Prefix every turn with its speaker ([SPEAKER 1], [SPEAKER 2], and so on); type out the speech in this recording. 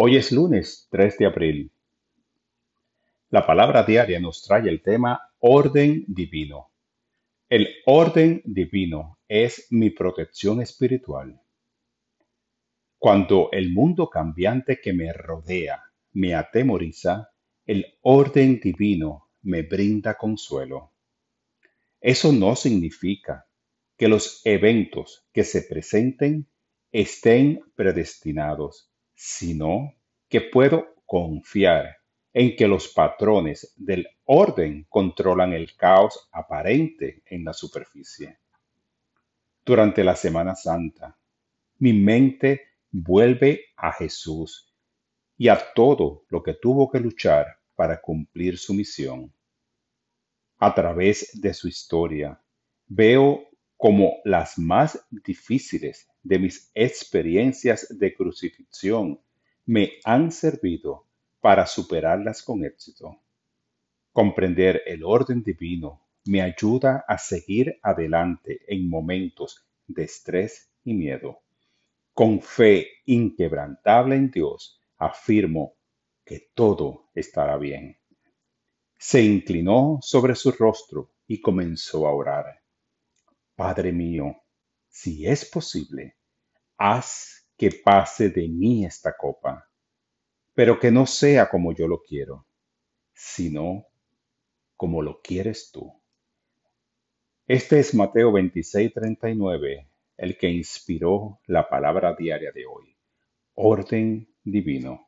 [SPEAKER 1] Hoy es lunes 3 de abril. La palabra diaria nos trae el tema orden divino. El orden divino es mi protección espiritual. Cuando el mundo cambiante que me rodea me atemoriza, el orden divino me brinda consuelo. Eso no significa que los eventos que se presenten estén predestinados sino que puedo confiar en que los patrones del orden controlan el caos aparente en la superficie. Durante la Semana Santa, mi mente vuelve a Jesús y a todo lo que tuvo que luchar para cumplir su misión. A través de su historia, veo como las más difíciles de mis experiencias de crucifixión me han servido para superarlas con éxito. Comprender el orden divino me ayuda a seguir adelante en momentos de estrés y miedo. Con fe inquebrantable en Dios, afirmo que todo estará bien. Se inclinó sobre su rostro y comenzó a orar. Padre mío, si es posible, haz que pase de mí esta copa, pero que no sea como yo lo quiero, sino como lo quieres tú. Este es Mateo 26:39, el que inspiró la palabra diaria de hoy. Orden divino.